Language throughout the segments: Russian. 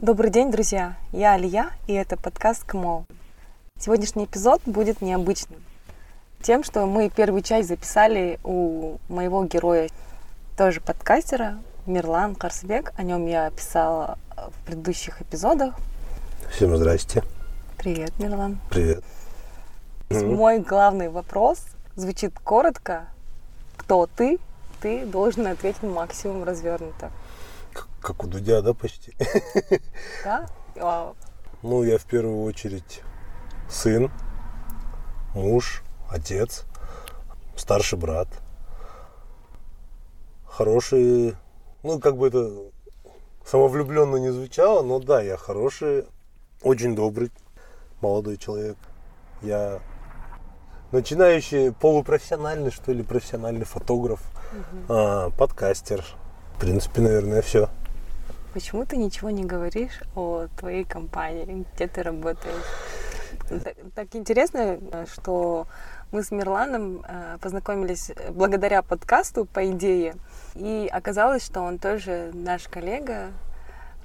Добрый день, друзья! Я Алия, и это подкаст КМО. Сегодняшний эпизод будет необычным. Тем, что мы первую часть записали у моего героя, тоже подкастера, Мирлан Карсбек. О нем я писала в предыдущих эпизодах. Всем здрасте. Привет, Мирлан. Привет. Мой главный вопрос звучит коротко. Кто ты? Ты должен ответить максимум развернуто. Как, как у Дудя, да, почти? Да? Вау. Ну, я в первую очередь сын, муж, отец, старший брат. Хороший, ну, как бы это самовлюбленно не звучало, но да, я хороший, очень добрый молодой человек. Я начинающий полупрофессиональный, что ли, профессиональный фотограф, а, подкастер. В принципе, наверное, все. Почему ты ничего не говоришь о твоей компании, где ты работаешь? Так, так интересно, что мы с Мирланом э, познакомились благодаря подкасту, по идее, и оказалось, что он тоже наш коллега,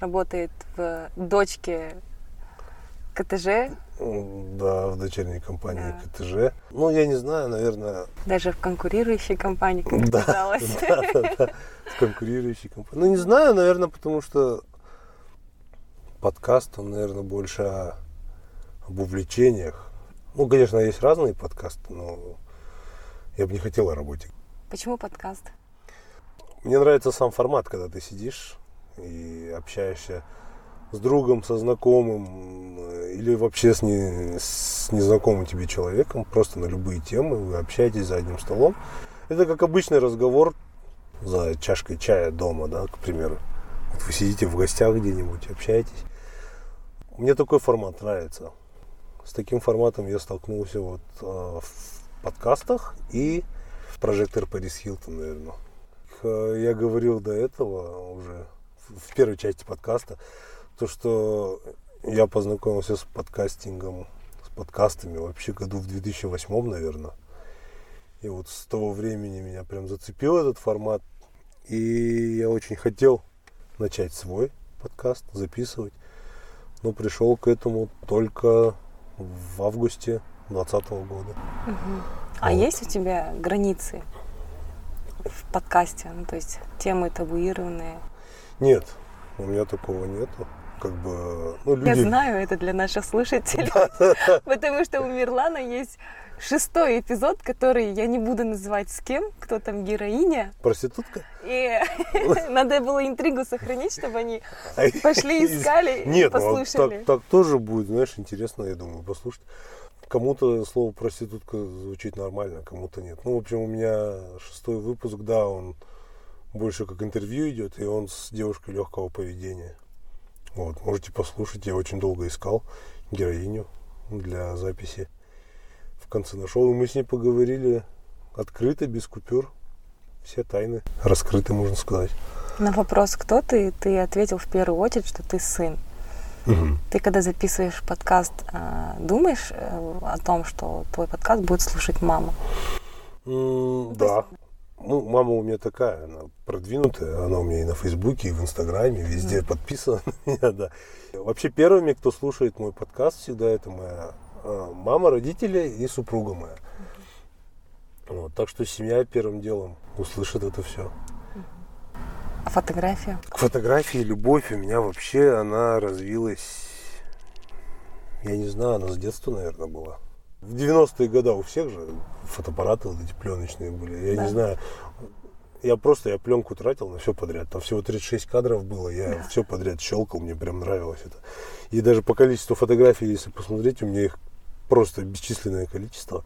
работает в дочке КТЖ, Да, в дочерней компании Да. КТЖ. Ну, я не знаю, наверное, даже в конкурирующей компании, как Да, оказалось. да, да, да, с конкурирующей компанией. Ну, не знаю, наверное, потому что подкаст, он, наверное, больше об увлечениях. Ну, конечно, есть разные подкасты, но я бы не хотел о работе. Почему подкаст? Мне нравится сам формат, когда ты сидишь и общаешься с другом, со знакомым э, или вообще с, не, с незнакомым тебе человеком, просто на любые темы, вы общаетесь за одним столом. Это как обычный разговор за чашкой чая дома, да, к примеру. Вот вы сидите в гостях где-нибудь, общаетесь. Мне такой формат нравится. С таким форматом я столкнулся вот э, в подкастах и прожектор Парис Хилтон, наверное. Я говорил до этого уже в первой части подкаста, то, что я познакомился с подкастингом, с подкастами вообще году в 2008, наверное. И вот с того времени меня прям зацепил этот формат. И я очень хотел начать свой подкаст, записывать. Но пришел к этому только в августе 2020 года. А Вот. есть у тебя границы в подкасте? Ну, то есть темы табуированные? Нет, у меня такого нету. Как бы, ну, люди... Я знаю это для наших слушателей, потому что у Мирлана есть шестой эпизод, который я не буду называть с кем, кто там героиня. Проститутка? И надо было интригу сохранить, чтобы они А пошли, искали и Нет, ну, а послушали. так, так тоже будет, знаешь, интересно, я думаю, послушать. Кому-то слово проститутка звучит нормально, кому-то нет. Ну, в общем, у меня шестой выпуск, да, он больше как интервью идет, и он с девушкой легкого поведения. Вот, можете послушать, я очень долго искал героиню для записи. В конце нашел, и мы с ней поговорили открыто, без купюр. Все тайны раскрыты, можно сказать. На вопрос, кто ты, ты ответил в первую очередь, что ты сын. Мгм. Ты когда записываешь подкаст, а, думаешь э, о том, что твой подкаст будет слушать мама? То Да. Ну, мама у меня такая, она продвинутая, она у меня и на Фейсбуке, и в Инстаграме, везде подписана на меня, да. Вообще первыми, кто слушает мой подкаст, всегда это моя а, мама, родители и супруга моя. Вот, так что семья первым делом услышит это все. А фотография? К фотографии любовь у меня вообще, она развилась, я не знаю, она с детства, наверное, была. В 90-е годы у всех же фотоаппараты вот эти пленочные были. Я Да. не знаю, я просто, я пленку тратил на все подряд. Там всего 36 кадров было, я все подряд щелкал, мне прям нравилось это. И даже по количеству фотографий, если посмотреть, у меня их просто бесчисленное количество.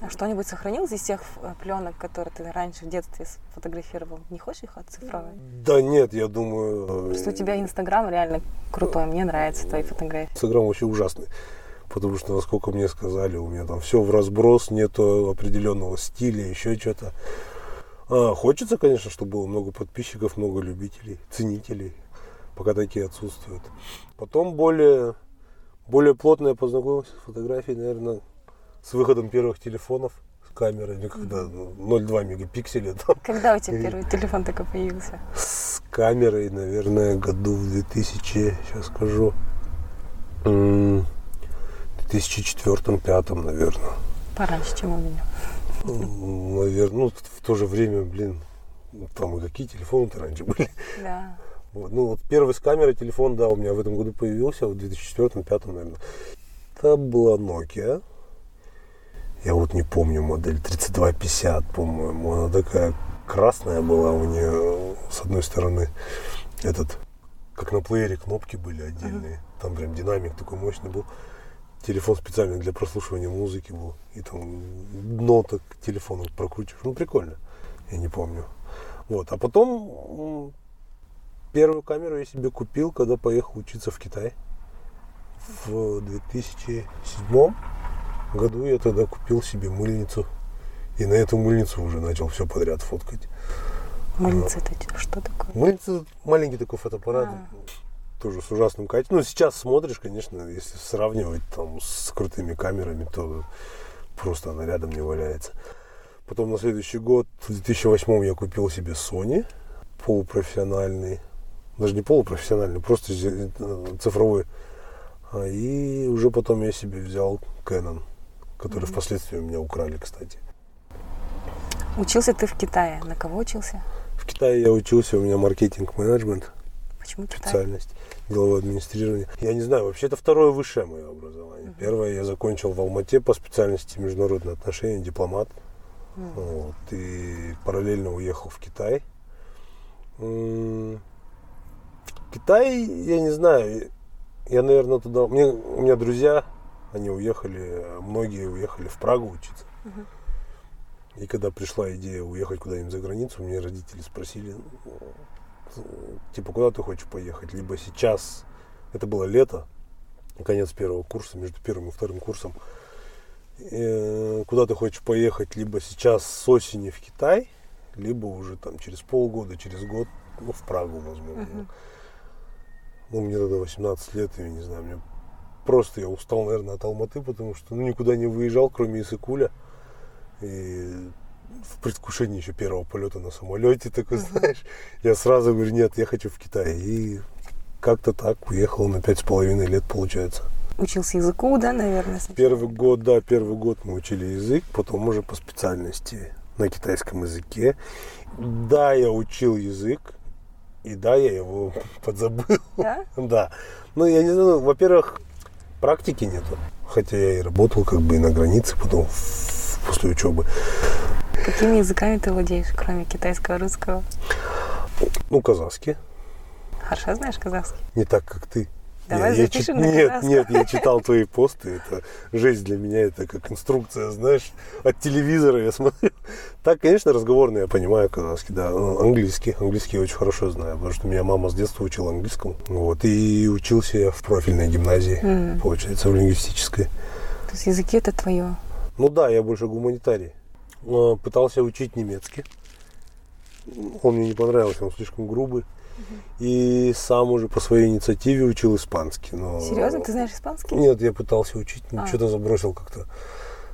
А что-нибудь сохранилось из тех пленок, которые ты раньше в детстве сфотографировал? Не хочешь их оцифровать? Да нет, я думаю... Просто у тебя Инстаграм реально крутой. Мне нравятся твои фотографии. Инстаграм вообще ужасный. Потому что, насколько мне сказали, у меня там все в разброс, нету определенного стиля, еще что-то. А, хочется, конечно, чтобы было много подписчиков, много любителей, ценителей, пока такие отсутствуют. Потом более, более плотно я познакомился с фотографией, наверное, с выходом первых телефонов, камерами, когда ну, 0,2 мегапикселя там. Когда у тебя первый телефон такой появился? С камерой, наверное, году в 2000, сейчас скажу, 2004-2005, наверное. Пораньше, чем у меня. Наверное, ну, в то же время, блин, там и какие телефоны-то раньше были. Да. Вот. Ну, вот первый с камерой телефон, да, у меня в этом году появился, в 2004-2005, наверное. Это была Nokia. Я вот не помню модель 3250, по-моему. Она такая красная была у нее, с одной стороны, этот, как на плеере кнопки были отдельные. Uh-huh. Там прям динамик такой мощный был. Телефон специально для прослушивания музыки был. И там ноток телефона прокручиваешь. Ну, прикольно. Я не помню. Вот. А потом первую камеру я себе купил, когда поехал учиться в Китай. В 2007 году я тогда купил себе мыльницу. И на эту мыльницу уже начал все подряд фоткать. Мыльница это что такое? Мыльница маленький такой фотоаппарат. А. Тоже с ужасным качеством. Ну, сейчас смотришь, конечно, если сравнивать там с крутыми камерами, то просто она рядом не валяется. Потом на следующий год, в 2008 я купил себе Sony полупрофессиональный. Даже не полупрофессиональный, просто цифровой. А, и уже потом я себе взял Canon, который mm-hmm. впоследствии у меня украли, кстати. Учился ты в Китае. На кого учился? В Китае я учился, у меня маркетинг-менеджмент. Почему специальность? Китай? Деловое администрирование. Я не знаю, вообще это второе высшее мое образование. Угу. Первое я закончил в Алмате по специальности международные отношения, дипломат. Угу. Вот, и параллельно уехал в Китай. Китай, я не знаю, я, наверное, туда... Мне, у меня друзья, они уехали, многие уехали в Прагу учиться. Угу. И когда пришла идея уехать куда-нибудь за границу, мне родители спросили, типа, куда ты хочешь поехать? Либо сейчас, это было лето, конец первого курса, между первым и вторым курсом, э, куда ты хочешь поехать, либо сейчас с осени в Китай, либо уже там через полгода, через год, ну, в Прагу, возможно. Uh-huh. Ну, мне тогда 18 лет, я не знаю, мне просто я устал, наверное, от Алматы, потому что ну, никуда не выезжал, кроме Исыкуля. И в предвкушении еще первого полета на самолете, такой, знаешь, я сразу говорю, нет, я хочу в Китай. И как-то так уехал на пять с половиной лет, получается. Учился языку, да, наверное? Сначала? Первый год, да, первый год мы учили язык, потом уже по специальности на китайском языке. Да, я учил язык, и да, я его подзабыл. Да? да. Ну, я не знаю, во-первых, практики нету. Хотя я и работал как бы и на границе потом после учебы. Какими языками ты владеешь, кроме китайского, русского? Ну, казахский. Хорошо знаешь казахский? Не так, как ты. Давай я, я, на Нет, нет, я читал твои посты. Это жизнь для меня, это как инструкция, знаешь, от телевизора я смотрю. Так, конечно, разговорный я понимаю казахский, да. Ну, английский. Английский я очень хорошо знаю, потому что меня мама с детства учила английскому. Вот. И учился я в профильной гимназии, mm. получается, в лингвистической. То есть языки это твое? Ну да, я больше гуманитарий. Пытался учить немецкий. Он мне не понравился, он слишком грубый. И сам уже по своей инициативе учил испанский. Но... Серьезно? Ты знаешь испанский? Нет, я пытался учить, но а. что-то забросил как-то.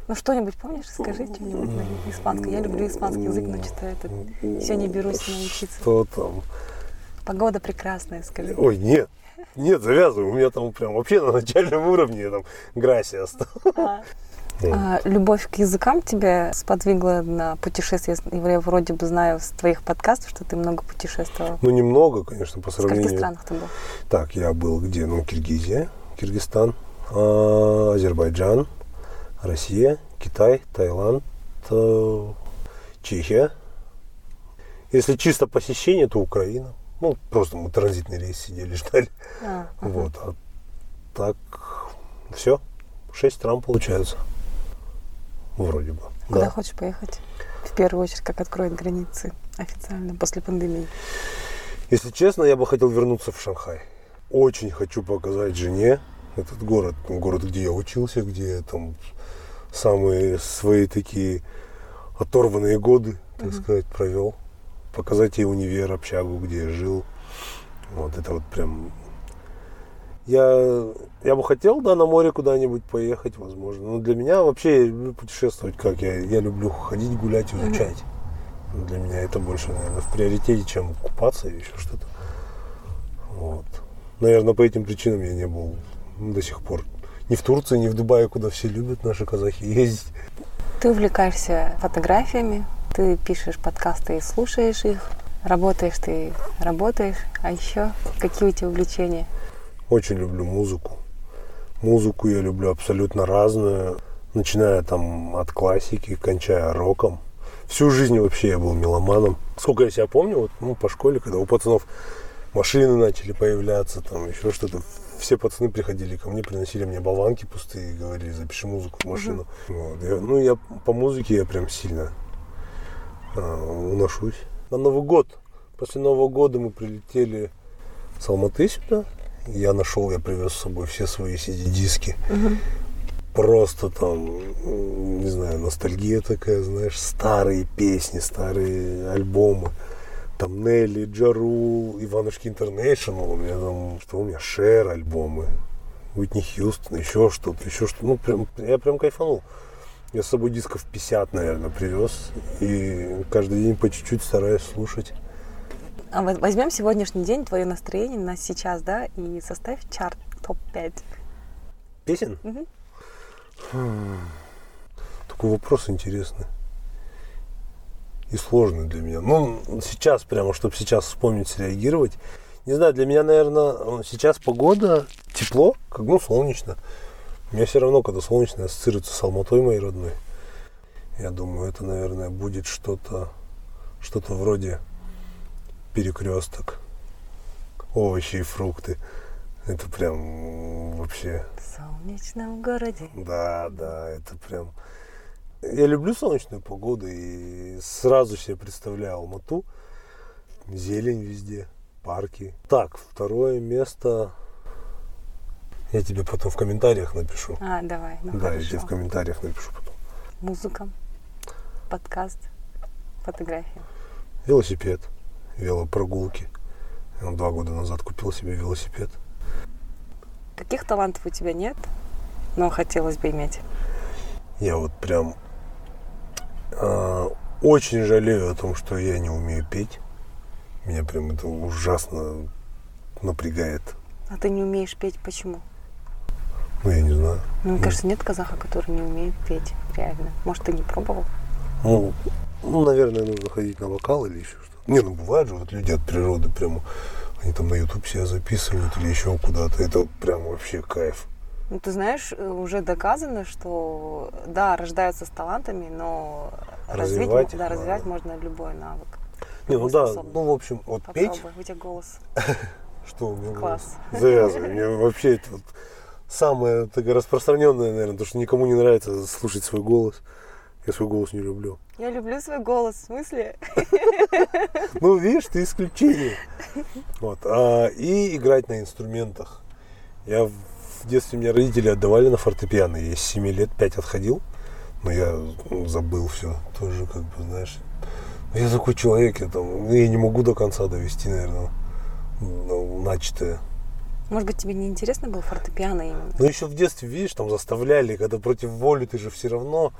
Ну что-нибудь помнишь? Скажи что-нибудь на испанском. Я люблю испанский язык, но что-то это все не берусь научиться. Что там? Погода прекрасная, скажи. Ой, нет. Нет, завязывай. У меня там прям вообще на начальном уровне там грасия осталась. А. А, любовь к языкам тебя сподвигла на путешествие. Я вроде бы знаю с твоих подкастов, что ты много путешествовал. Ну, немного, конечно, по сравнению. В каких странах ты был? Так, я был где? Ну, Киргизия, Киргизстан, а, Азербайджан, Россия, Китай, Таиланд, э, Чехия. Если чисто посещение, то Украина. Ну, просто мы транзитный рейс сидели, ждали. А, ага. Вот. А так, все. Шесть стран получается. Вроде бы. Куда да. хочешь поехать? В первую очередь, как откроют границы официально после пандемии? Если честно, я бы хотел вернуться в Шанхай. Очень хочу показать жене этот город, город, где я учился, где там самые свои такие оторванные годы, так uh-huh. сказать, провел. Показать ей универ, общагу, где я жил. Вот это вот прям... Я, я бы хотел, да, на море куда-нибудь поехать, возможно. Но для меня вообще я люблю путешествовать как. Я, я люблю ходить, гулять, изучать. Для меня это больше, наверное, в приоритете, чем купаться или еще что-то. Вот. Наверное, по этим причинам я не был до сих пор. Ни в Турции, ни в Дубае, куда все любят наши казахи ездить. Ты увлекаешься фотографиями, ты пишешь подкасты и слушаешь их, работаешь ты, работаешь, а еще какие у тебя увлечения? Очень люблю музыку. Музыку я люблю абсолютно разную, начиная там от классики, кончая роком. Всю жизнь вообще я был меломаном. Сколько я себя помню, вот, ну, по школе, когда у пацанов машины начали появляться, там еще что-то. Все пацаны приходили ко мне, приносили мне болванки пустые и говорили, запиши музыку в машину. Вот. Я, ну, я по музыке я прям сильно а, уношусь. На Новый год, после Нового года мы прилетели с Алматы сюда. Я нашел, я привез с собой все свои CD-диски. Просто там, не знаю, ностальгия такая, знаешь, старые песни, старые альбомы там Нелли, Джарул, Иванушки Интернешнл, у меня там, что у меня, Шер альбомы, Уитни Хьюстон, еще что-то, еще что-то. Ну, прям, я прям кайфанул. Я с собой дисков 50, наверное, привез. И каждый день по чуть-чуть стараюсь слушать. А возьмем сегодняшний день, твое настроение на сейчас, да, и составь чарт топ-5. Песен? Угу. Хм. Такой вопрос интересный и сложный для меня. Ну, сейчас прямо, чтобы сейчас вспомнить, среагировать. Не знаю, для меня, наверное, сейчас погода, тепло, как ну, солнечно. У меня все равно, когда солнечно, ассоциируется с Алматой моей родной. Я думаю, это, наверное, будет что-то что-то вроде перекресток. Овощи и фрукты. Это прям вообще... В солнечном городе. Да, да, это прям... Я люблю солнечную погоду и сразу себе представляю Алмату. Зелень везде, парки. Так, второе место я тебе потом в комментариях напишу. А, давай. Ну да, хорошо. я тебе в комментариях напишу потом. Музыка, подкаст, фотография. Велосипед, велопрогулки. Я два года назад купил себе велосипед. Каких талантов у тебя нет, но хотелось бы иметь? Я вот прям э, очень жалею о том, что я не умею петь. Меня прям это ужасно напрягает. А ты не умеешь петь почему? Ну, я не знаю. Ну, мне кажется, нет казаха, который не умеет петь, реально. Может, ты не пробовал? Ну, ну, наверное, нужно ходить на вокал или еще что-то. Не, ну бывает же, вот люди от природы прямо, они там на YouTube себя записывают или еще куда-то. Это прям вообще кайф. Ну, ты знаешь, э, уже доказано, что да, рождаются с талантами, но развивать, развить, да, развивать можно любой навык. Не, ну да, ну в общем, вот Попробуй, петь. у тебя голос. Что у меня Класс. Завязывай. Мне вообще это вот самое распространенное, наверное, потому что никому не нравится слушать свой голос. Я свой голос не люблю. Я люблю свой голос, в смысле? Ну, видишь, ты исключение. Вот. А, и играть на инструментах. Я в детстве меня родители отдавали на фортепиано. Я с 7 лет 5 отходил. Но я ну, забыл все. Тоже, как бы, знаешь. Я такой человек, я там, я не могу до конца довести, наверное, ну, начатое. Может быть, тебе не интересно было фортепиано именно? Ну, еще в детстве, видишь, там заставляли, когда против воли ты же все равно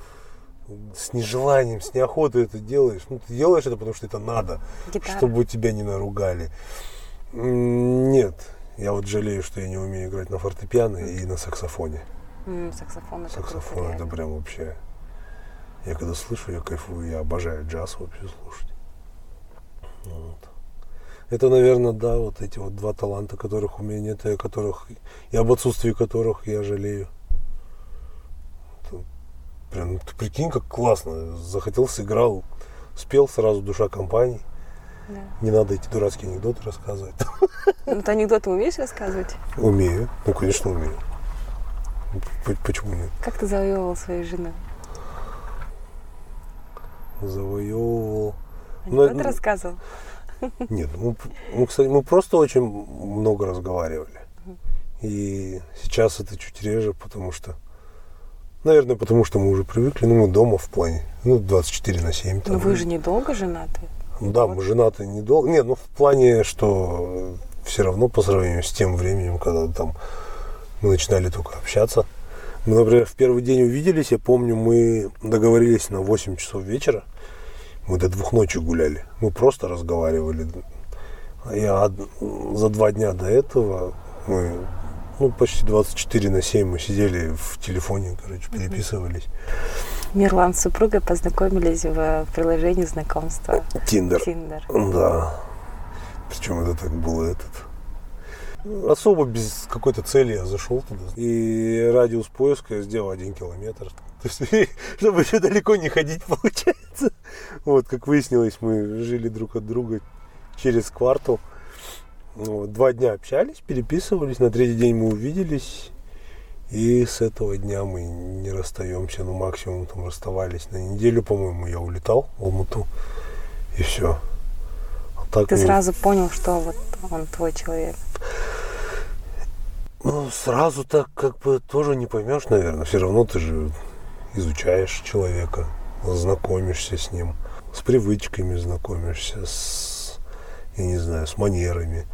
с нежеланием, с неохотой это делаешь. Ну, ты делаешь это, потому что это надо, Гитара. чтобы тебя не наругали. Нет, я вот жалею, что я не умею играть на фортепиано и на саксофоне. Саксофон это Саксофон круто, это реально. прям вообще... Я когда слышу, я кайфую, я обожаю джаз вообще слушать. Вот. Это, наверное, да, вот эти вот два таланта, которых у меня нет, и о которых, и об отсутствии которых я жалею. Прям, ну, ты прикинь, как классно. Захотел, сыграл, спел сразу душа компании. Да. Не надо эти дурацкие анекдоты рассказывать. Ну, ты анекдоты умеешь рассказывать? Умею. Ну, конечно, умею. Почему нет? Как ты завоевывал свою жену? Завоевывал. Ну, Анекдоты ну, рассказывал? Нет, мы, п- мы, кстати, мы просто очень много разговаривали. И сейчас это чуть реже, потому что, наверное, потому что мы уже привыкли, ну, мы дома в плане, ну, 24 на 7. Но вы же недолго женаты. Ну да, вот. мы женаты недолго. Нет, ну, в плане, что все равно по сравнению с тем временем, когда там мы начинали только общаться. Мы, например, в первый день увиделись, я помню, мы договорились на 8 часов вечера. Мы до двух ночи гуляли. Мы просто разговаривали. Я за два дня до этого мы ну, почти 24 на 7 мы сидели в телефоне, короче, переписывались. Мирлан с супругой познакомились в приложении знакомства. Тиндер. Тиндер. Да. Причем это так было этот. Особо без какой-то цели я зашел туда. И радиус поиска я сделал один километр. То есть, чтобы еще далеко не ходить, получается. Вот, как выяснилось, мы жили друг от друга через квартал. Вот, два дня общались, переписывались, на третий день мы увиделись. И с этого дня мы не расстаемся, ну максимум там расставались на неделю, по-моему, я улетал в Алмату, и все. А так Ты мы... сразу понял, что вот он твой человек? Ну, сразу так как бы тоже не поймешь, наверное. Все равно ты же изучаешь человека, знакомишься с ним, с привычками знакомишься, с, я не знаю, с манерами,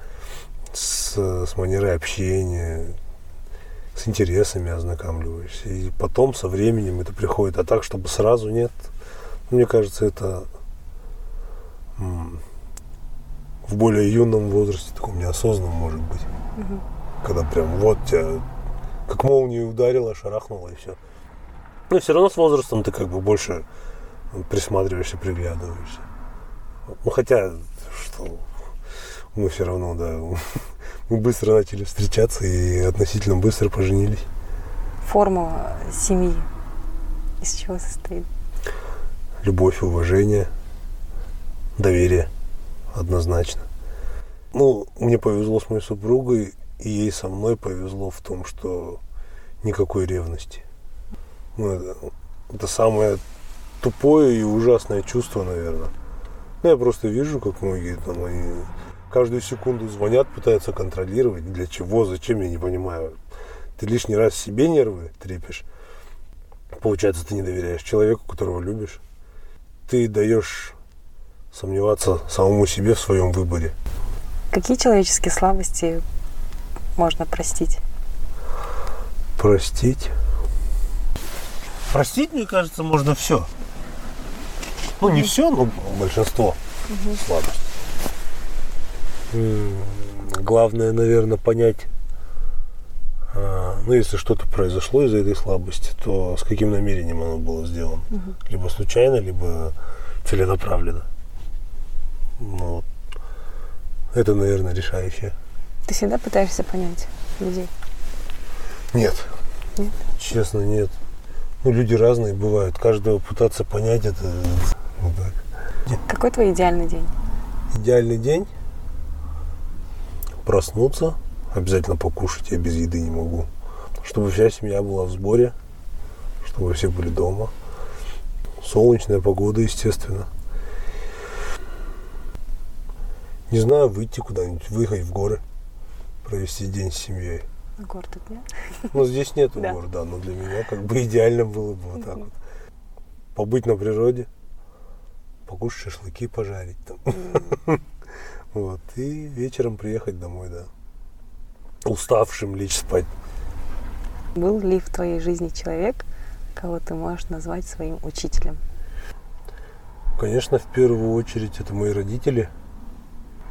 с, с манерой общения, с интересами ознакомливаешься. И потом со временем это приходит. А так, чтобы сразу нет, мне кажется, это в более юном возрасте, таком неосознанном может быть. Угу. Когда прям вот тебя как молнией ударило, шарахнуло и все. Но все равно с возрастом ты как бы больше присматриваешься, приглядываешься. Ну хотя, что мы все равно, да, мы быстро начали встречаться и относительно быстро поженились. Формула семьи из чего состоит? Любовь, уважение, доверие, однозначно. Ну, мне повезло с моей супругой, и ей со мной повезло в том, что никакой ревности. Ну, это, это самое тупое и ужасное чувство, наверное. Ну, я просто вижу, как многие там, они каждую секунду звонят, пытаются контролировать. Для чего, зачем, я не понимаю. Ты лишний раз себе нервы трепишь. Получается, ты не доверяешь человеку, которого любишь. Ты даешь сомневаться самому себе в своем выборе. Какие человеческие слабости можно простить? Простить? Простить, мне кажется, можно все. Ну, не все, но большинство угу. слабостей. Главное, наверное, понять, а, ну, если что-то произошло из-за этой слабости, то с каким намерением оно было сделано. Угу. Либо случайно, либо целенаправленно. Ну, это, наверное, решающее. Ты всегда пытаешься понять людей? Нет. Нет? Честно, нет. Ну, люди разные бывают. Каждого пытаться понять это вот так. Какой твой идеальный день? Идеальный день? Проснуться, обязательно покушать, я без еды не могу. Чтобы вся семья была в сборе, чтобы все были дома. Солнечная погода, естественно. Не знаю, выйти куда-нибудь, выехать в горы, провести день с семьей. Гор тут нет? Ну, здесь нет да. гор, да, но для меня как бы идеально было бы вот так вот. Побыть на природе, покушать шашлыки, пожарить там. Вот, и вечером приехать домой, да. Уставшим лечь спать. Был ли в твоей жизни человек, кого ты можешь назвать своим учителем? Конечно, в первую очередь это мои родители.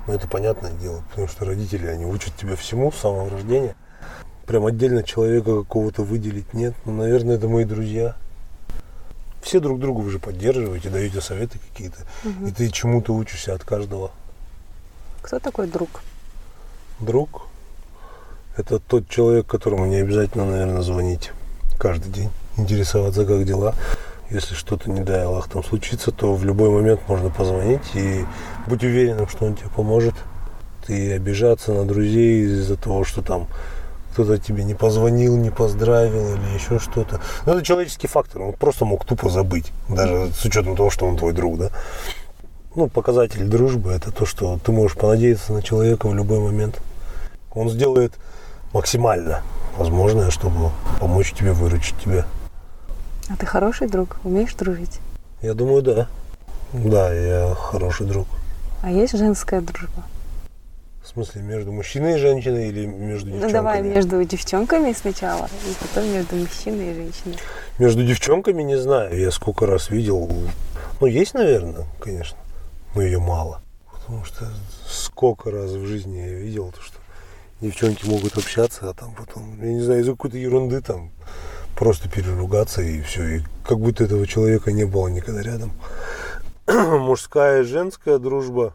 Но это понятное дело, потому что родители, они учат тебя всему с самого рождения. Прям отдельно человека какого-то выделить нет. Но, наверное, это мои друзья. Все друг друга уже поддерживаете, даете советы какие-то. Угу. И ты чему-то учишься от каждого. Кто такой друг? Друг – это тот человек, которому не обязательно, наверное, звонить каждый день, интересоваться, как дела. Если что-то, не дай Аллах, там случится, то в любой момент можно позвонить и быть уверенным, что он тебе поможет. Ты обижаться на друзей из-за того, что там кто-то тебе не позвонил, не поздравил или еще что-то. Ну, это человеческий фактор. Он просто мог тупо забыть, даже с учетом того, что он твой друг, да ну, показатель дружбы – это то, что ты можешь понадеяться на человека в любой момент. Он сделает максимально возможное, чтобы помочь тебе, выручить тебя. А ты хороший друг? Умеешь дружить? Я думаю, да. Да, я хороший друг. А есть женская дружба? В смысле, между мужчиной и женщиной или между девчонками? Ну давай между девчонками сначала, и потом между мужчиной и женщиной. Между девчонками не знаю. Я сколько раз видел. Ну, есть, наверное, конечно. Но ее мало. Потому что сколько раз в жизни я видел, то, что девчонки могут общаться, а там потом, я не знаю, из-за какой-то ерунды там просто переругаться и все. И как будто этого человека не было никогда рядом. Мужская и женская дружба,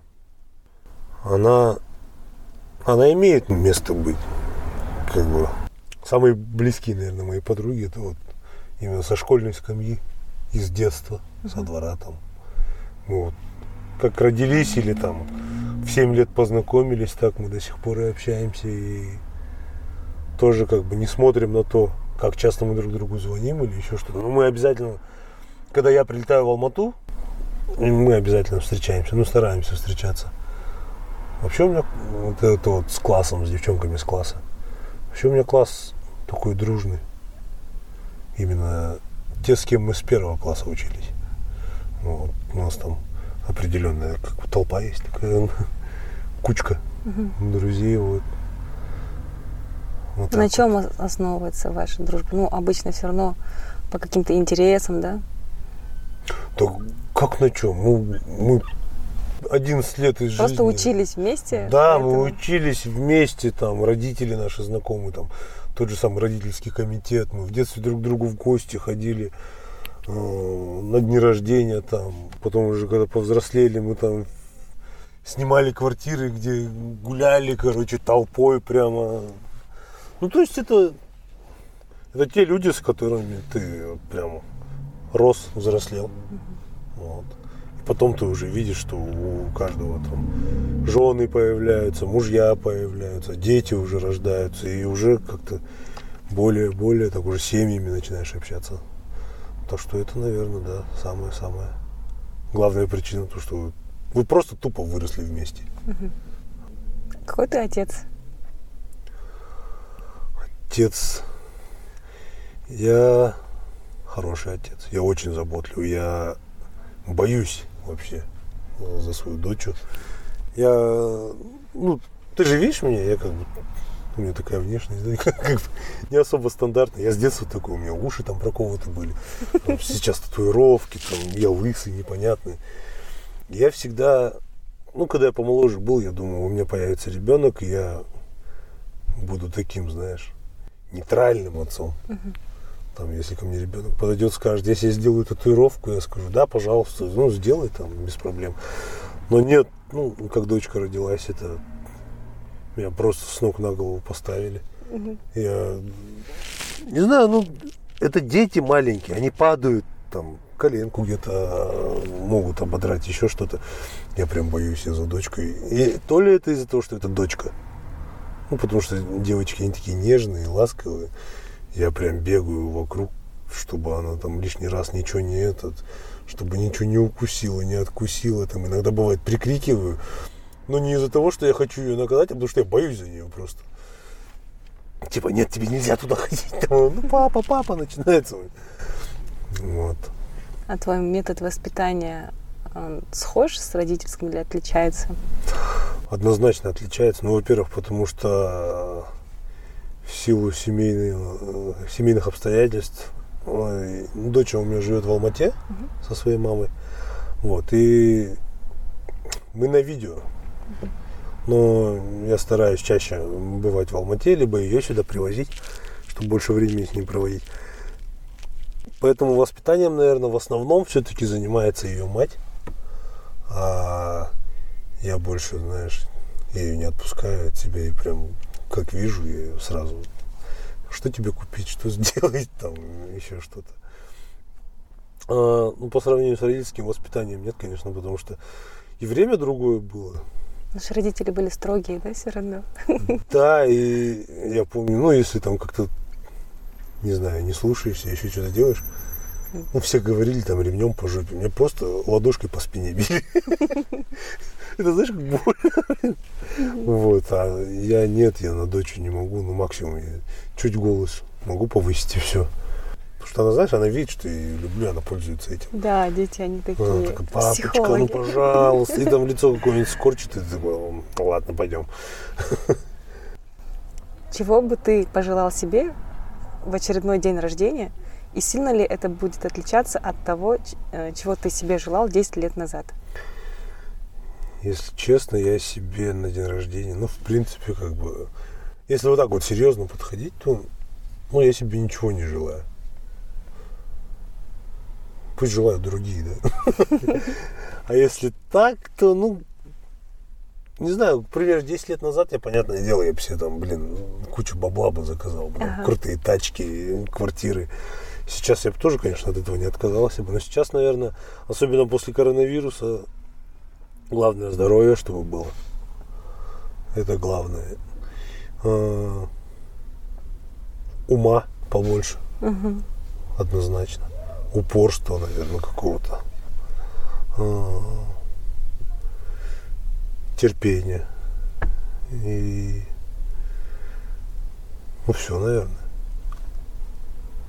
она она имеет место быть. Как бы самые близкие, наверное, мои подруги, это вот именно со школьной скамьи, из детства, со двора там. Мы вот как родились или там в 7 лет познакомились, так мы до сих пор и общаемся. И тоже как бы не смотрим на то, как часто мы друг другу звоним или еще что-то. Но мы обязательно, когда я прилетаю в Алмату, мы обязательно встречаемся, ну стараемся встречаться. Вообще у меня вот это вот с классом, с девчонками с класса. Вообще у меня класс такой дружный. Именно те, с кем мы с первого класса учились. Вот, у нас там определенная как толпа есть такая кучка угу. друзей. Вот. Вот На чем вот. основывается ваша дружба? Ну, обычно все равно по каким-то интересам, да? Да как на чем? Мы, мы 11 лет из Просто жизни. учились вместе? Да, мы учились вместе, там, родители наши знакомые, там, тот же самый родительский комитет. Мы в детстве друг к другу в гости ходили на дни рождения, там. Потом уже, когда повзрослели, мы там снимали квартиры, где гуляли, короче, толпой прямо. Ну, то есть это, это те люди, с которыми ты прямо рос, взрослел. Вот потом ты уже видишь, что у каждого там жены появляются, мужья появляются, дети уже рождаются, и уже как-то более-более так уже семьями начинаешь общаться. Так что это, наверное, да, самая-самая главная причина, то, что вы просто тупо выросли вместе. Какой ты отец? Отец. Я хороший отец. Я очень заботливый. Я боюсь вообще за свою дочь. Я, ну, ты же видишь меня, я как бы, у меня такая внешность, да, как, как не особо стандартная. Я с детства такой, у меня уши там проковыты были. Там, сейчас татуировки, там, я лысый, непонятный. Я всегда, ну, когда я помоложе был, я думал, у меня появится ребенок, и я буду таким, знаешь, нейтральным отцом. Там, если ко мне ребенок подойдет, скажет, если я сделаю татуировку, я скажу, да, пожалуйста, ну, сделай там, без проблем. Но нет, ну, как дочка родилась, это меня просто с ног на голову поставили. Угу. Я не знаю, ну, это дети маленькие, они падают, там, коленку где-то могут ободрать, еще что-то. Я прям боюсь я за дочкой. И то ли это из-за того, что это дочка. Ну, потому что девочки, они такие нежные, ласковые я прям бегаю вокруг, чтобы она там лишний раз ничего не этот, чтобы ничего не укусила, не откусила. Там иногда бывает прикрикиваю. Но не из-за того, что я хочу ее наказать, а потому что я боюсь за нее просто. Типа, нет, тебе нельзя туда ходить. Там, ну, папа, папа, начинается. Вот. А твой метод воспитания он схож с родительским или отличается? Однозначно отличается. Ну, во-первых, потому что в силу семейных, э, семейных обстоятельств. Дочь у меня живет в Алмате угу. со своей мамой. Вот, и мы на видео. Но я стараюсь чаще бывать в Алмате, либо ее сюда привозить, чтобы больше времени с ней проводить. Поэтому воспитанием, наверное, в основном все-таки занимается ее мать. А я больше, знаешь, я ее не отпускаю от себя и прям как вижу, я сразу, что тебе купить, что сделать, там, еще что-то. А, ну, по сравнению с родительским воспитанием нет, конечно, потому что и время другое было. Наши родители были строгие, да, все равно? Да, и я помню, ну, если там как-то, не знаю, не слушаешься, еще что-то делаешь, ну, все говорили там ремнем по жопе. Мне просто ладошкой по спине били. Это знаешь, как больно. Вот, а я нет, я на дочь не могу, ну максимум я чуть голос могу повысить и все. Потому что она, знаешь, она видит, что я ее люблю, она пользуется этим. Да, дети, они такие Она такая, папочка, психологи. ну пожалуйста. И там лицо какое-нибудь скорчит, и ты такой, «М, ладно, пойдем. Чего бы ты пожелал себе в очередной день рождения? И сильно ли это будет отличаться от того, э, чего ты себе желал 10 лет назад? Если честно, я себе на день рождения, ну, в принципе, как бы, если вот так вот серьезно подходить, то, ну, я себе ничего не желаю. Пусть желают другие, да. А если так, то, ну, не знаю, к примеру, 10 лет назад, я, понятное дело, я бы себе там, блин, кучу бабла бы заказал, блин, Ага. крутые тачки, квартиры. Сейчас я бы тоже, конечно, от этого не отказался бы. Но сейчас, наверное, особенно после коронавируса, главное здоровье, чтобы было. Это главное. А, Ума побольше, Мгм. однозначно. Упорства, наверное, какого-то. А, Терпения. И... Ну, все, наверное.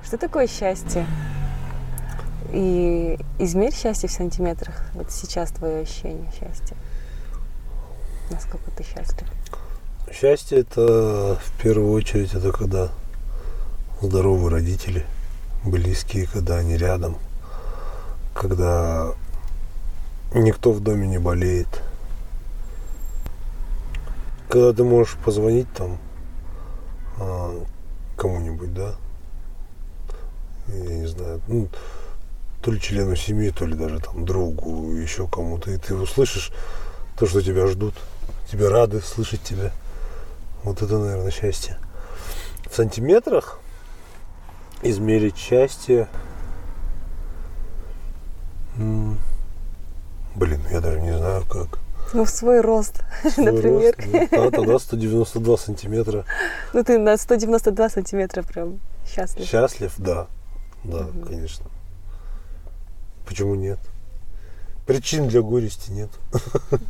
Что такое счастье? И измерь счастье в сантиметрах. Вот сейчас твое ощущение счастья. Насколько ты счастлив? Счастье это в первую очередь это когда здоровые родители, близкие, когда они рядом, когда никто в доме не болеет, когда ты можешь позвонить там а, кому-нибудь, да, я не знаю, ну, то ли члену семьи, то ли даже там другу, еще кому-то, и ты услышишь то, что тебя ждут, тебя рады слышать тебя. Вот это, наверное, счастье. В сантиметрах измерить счастье. Блин, я даже не знаю как. Ну, в свой рост, Свой например. рост, да, тогда 192 сантиметра. Ну, ты на 192 сантиметра прям счастлив. Счастлив, да. Да, Мгм. конечно. Почему нет? Причин для горести нет.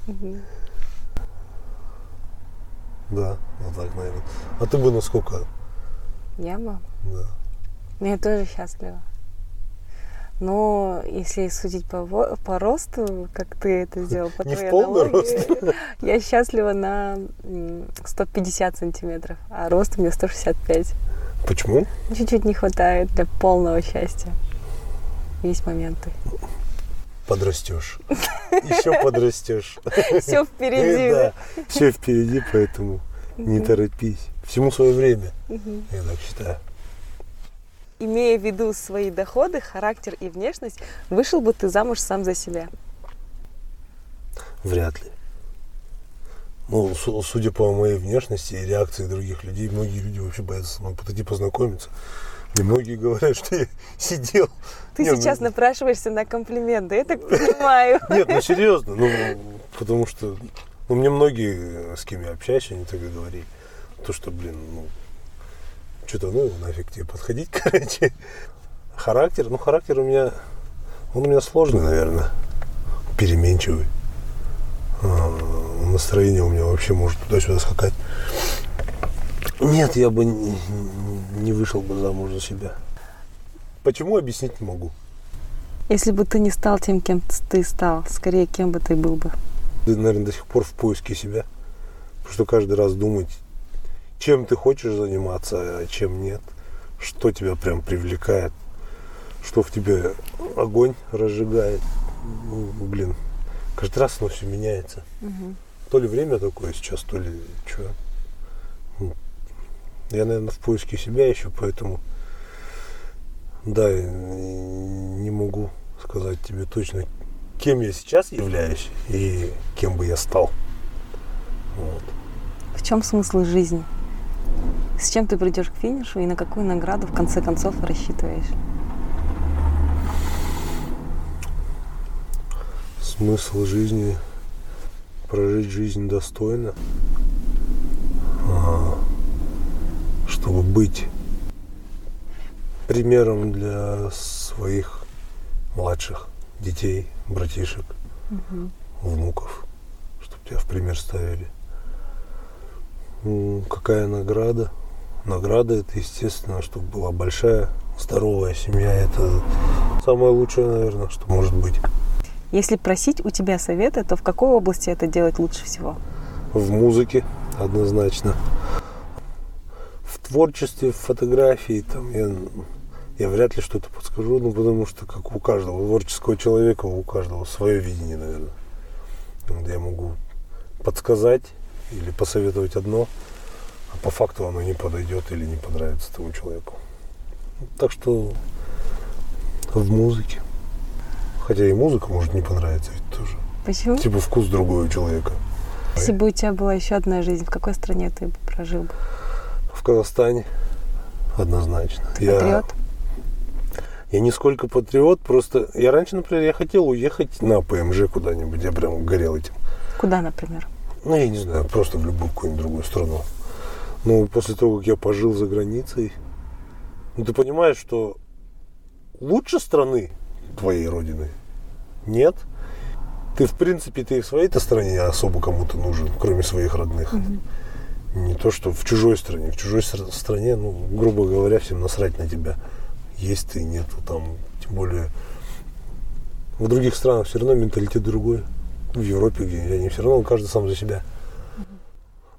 Мгм. Да, вот так, наверное. А ты бы насколько? Яма? Да. Ну, Я тоже счастлива. Но если судить по, по росту, как ты это сделал, по Не в твоей полный аналогии, я счастлива на м, 150 сантиметров, а рост у меня 165. Почему? Чуть-чуть не хватает для полного счастья. Есть моменты. Подрастешь. Еще подрастешь. Все впереди. Да, все впереди, поэтому не торопись. Всему свое время, я так считаю. Имея в виду свои доходы, характер и внешность, вышел бы ты замуж сам за себя. Вряд ли. Ну, су- судя по моей внешности и реакции других людей, многие люди вообще боятся со мной подойти познакомиться. И многие говорят, что я сидел. Ты Не, ну- сейчас напрашиваешься на комплименты, я так понимаю. Нет, ну серьезно, ну, потому что ну, мне многие, с кем я общаюсь, они так и говорили. То, что, блин, ну, что-то, ну, нафиг тебе подходить, короче. Характер, ну, характер у меня, он у меня сложный, наверное, переменчивый. А, Настроение у меня вообще может туда-сюда скакать. Нет, я бы не, не вышел бы замуж за себя. Почему, объяснить не могу. Если бы ты не стал тем, кем ты стал, скорее, кем бы ты был бы? Ты, наверное, до сих пор в поиске себя. Потому что каждый раз думать, чем ты хочешь заниматься, а чем нет. Что тебя прям привлекает. Что в тебе огонь разжигает. Ну, блин, каждый раз оно все меняется. То ли время такое сейчас, то ли что. Я, наверное, в поиске себя еще, поэтому да, не могу сказать тебе точно, кем я сейчас являюсь и кем бы я стал. Вот. В чем смысл жизни? С чем ты придешь к финишу и на какую награду в конце концов рассчитываешь? Смысл жизни прожить жизнь достойно, а, чтобы быть примером для своих младших детей, братишек, внуков, чтобы тебя в пример ставили. Какая награда? Награда это, естественно, чтобы была большая здоровая семья – это самое лучшее, наверное, что может быть. Если просить у тебя совета, то в какой области это делать лучше всего? В музыке однозначно. В творчестве, в фотографии там я, я вряд ли что-то подскажу, ну потому что как у каждого творческого человека, у каждого свое видение, наверное. Вот я могу подсказать или посоветовать одно, а по факту оно не подойдет или не понравится тому человеку. Так что в музыке. Хотя и музыка может не понравиться ведь тоже. Почему? Типа вкус другого человека. Если бы у тебя была еще одна жизнь, в какой стране ты бы прожил бы? В Казахстане однозначно. Ты я, патриот? Я не сколько патриот, просто я раньше, например, я хотел уехать на ПМЖ куда-нибудь, я прям горел этим. Куда, например? Ну, я не знаю, просто в любую какую-нибудь другую страну. Но после того, как я пожил за границей, ну, ты понимаешь, что лучше страны твоей родины нет. Ты, в принципе, ты в своей-то стране особо кому-то нужен, кроме своих родных. Угу. Не то, что в чужой стране. В чужой стране, ну, грубо говоря, всем насрать на тебя. Есть ты, нету там. Тем более в других странах все равно менталитет другой. В Европе, где они все равно каждый сам за себя.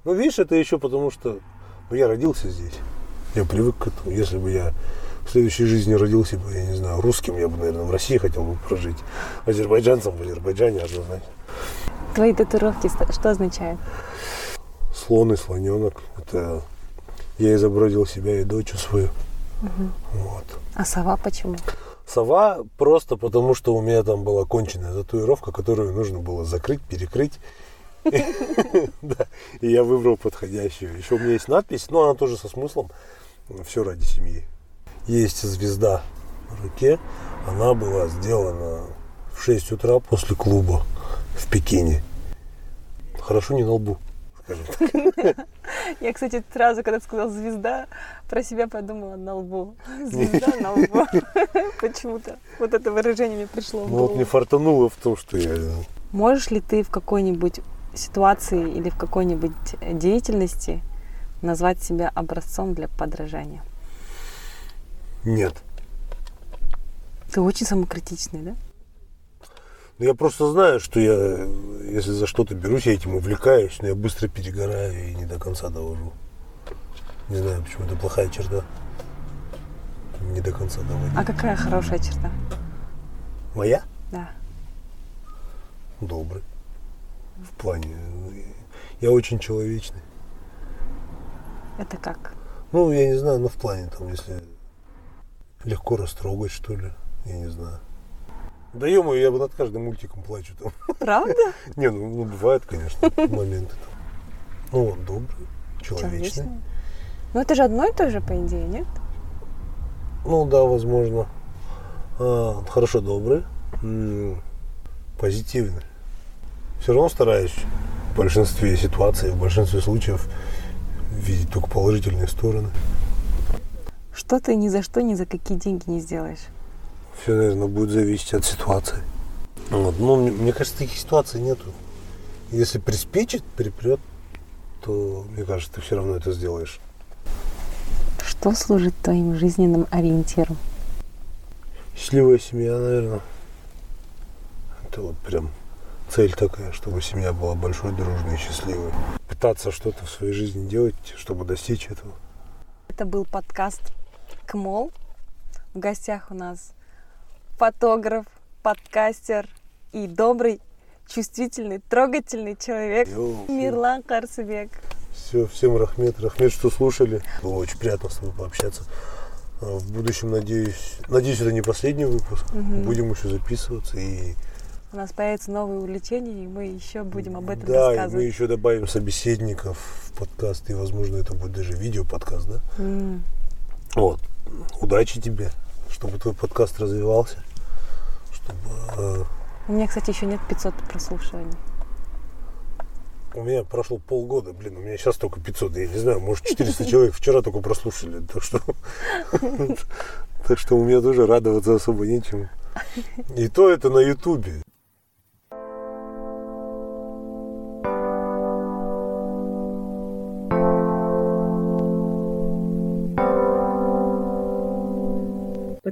Ну, видишь, это еще потому, что ну, я родился здесь. Я привык к этому. Если бы я в следующей жизни родился бы, я не знаю, русским, я бы, наверное, в России хотел бы прожить. Азербайджанцем в Азербайджане однозначно. Твои татуировки что означают? Слон и слоненок. Это я изобразил себя и дочь свою. Угу. Вот. А сова почему? Сова просто потому, что у меня там была конченная татуировка, которую нужно было закрыть, перекрыть. И я выбрал подходящую. Еще у меня есть надпись, но она тоже со смыслом. Все ради семьи. Есть звезда в руке. Она была сделана в 6 утра после клуба в Пекине. Хорошо не на лбу, скажем так. Я, кстати, сразу, когда ты сказал звезда, про себя подумала на лбу. Звезда на лбу. Почему-то вот это выражение мне пришло в голову. Ну вот не фартануло в том, что я... Можешь ли ты в какой-нибудь ситуации или в какой-нибудь деятельности назвать себя образцом для подражания? Нет. Ты очень самокритичный, да? Ну, я просто знаю, что я, если за что-то берусь, я этим увлекаюсь, но я быстро перегораю и не до конца довожу. Не знаю, почему это плохая черта. Не до конца доводить. А какая хорошая черта? Моя? Да. Добрый. В плане... Я очень человечный. Это как? Ну, я не знаю, но в плане там, если легко растрогать, что ли, я не знаю. Да ё я бы над каждым мультиком плачу там. Правда? Не, ну, ну бывают, конечно, моменты там. Ну, он добрый, человечный. Ну, это же одно и то же, по идее, нет? Ну, да, возможно. А, хорошо добрый, позитивный. Все равно стараюсь в большинстве ситуаций, в большинстве случаев видеть только положительные стороны. Что ты ни за что, ни за какие деньги не сделаешь? Все, наверное, будет зависеть от ситуации. Вот. Но мне, мне кажется, таких ситуаций нету. Если приспичит, припрет, то, мне кажется, ты все равно это сделаешь. Что служит твоим жизненным ориентиром? Счастливая семья, наверное. Это вот прям цель такая, чтобы семья была большой, дружной и счастливой. Пытаться что-то в своей жизни делать, чтобы достичь этого. Это был подкаст КМОЛ. В гостях у нас фотограф, подкастер и добрый, чувствительный, трогательный человек Йо, Мирлан Карсыбек. Все, всем рахмет. Рахмет, что слушали. Было очень приятно с тобой пообщаться. А, в будущем, надеюсь, надеюсь, это не последний выпуск. Угу. Будем еще записываться и у нас появятся новые увлечения, и мы еще будем об этом да, рассказывать. Да, мы еще добавим собеседников в подкаст, и, возможно, это будет даже видео-подкаст, да? Mm. Вот. Удачи тебе, чтобы твой подкаст развивался. Чтобы. У меня, кстати, еще нет 500 прослушиваний. У меня прошло полгода, блин, у меня сейчас только 500, я не знаю, может 400 человек вчера только прослушали, так что, так что у меня тоже радоваться особо нечему. И то это на ютубе.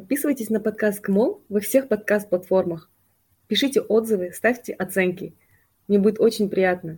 Подписывайтесь на подкаст КМОЛ во всех подкаст-платформах. Пишите отзывы, ставьте оценки. Мне будет очень приятно.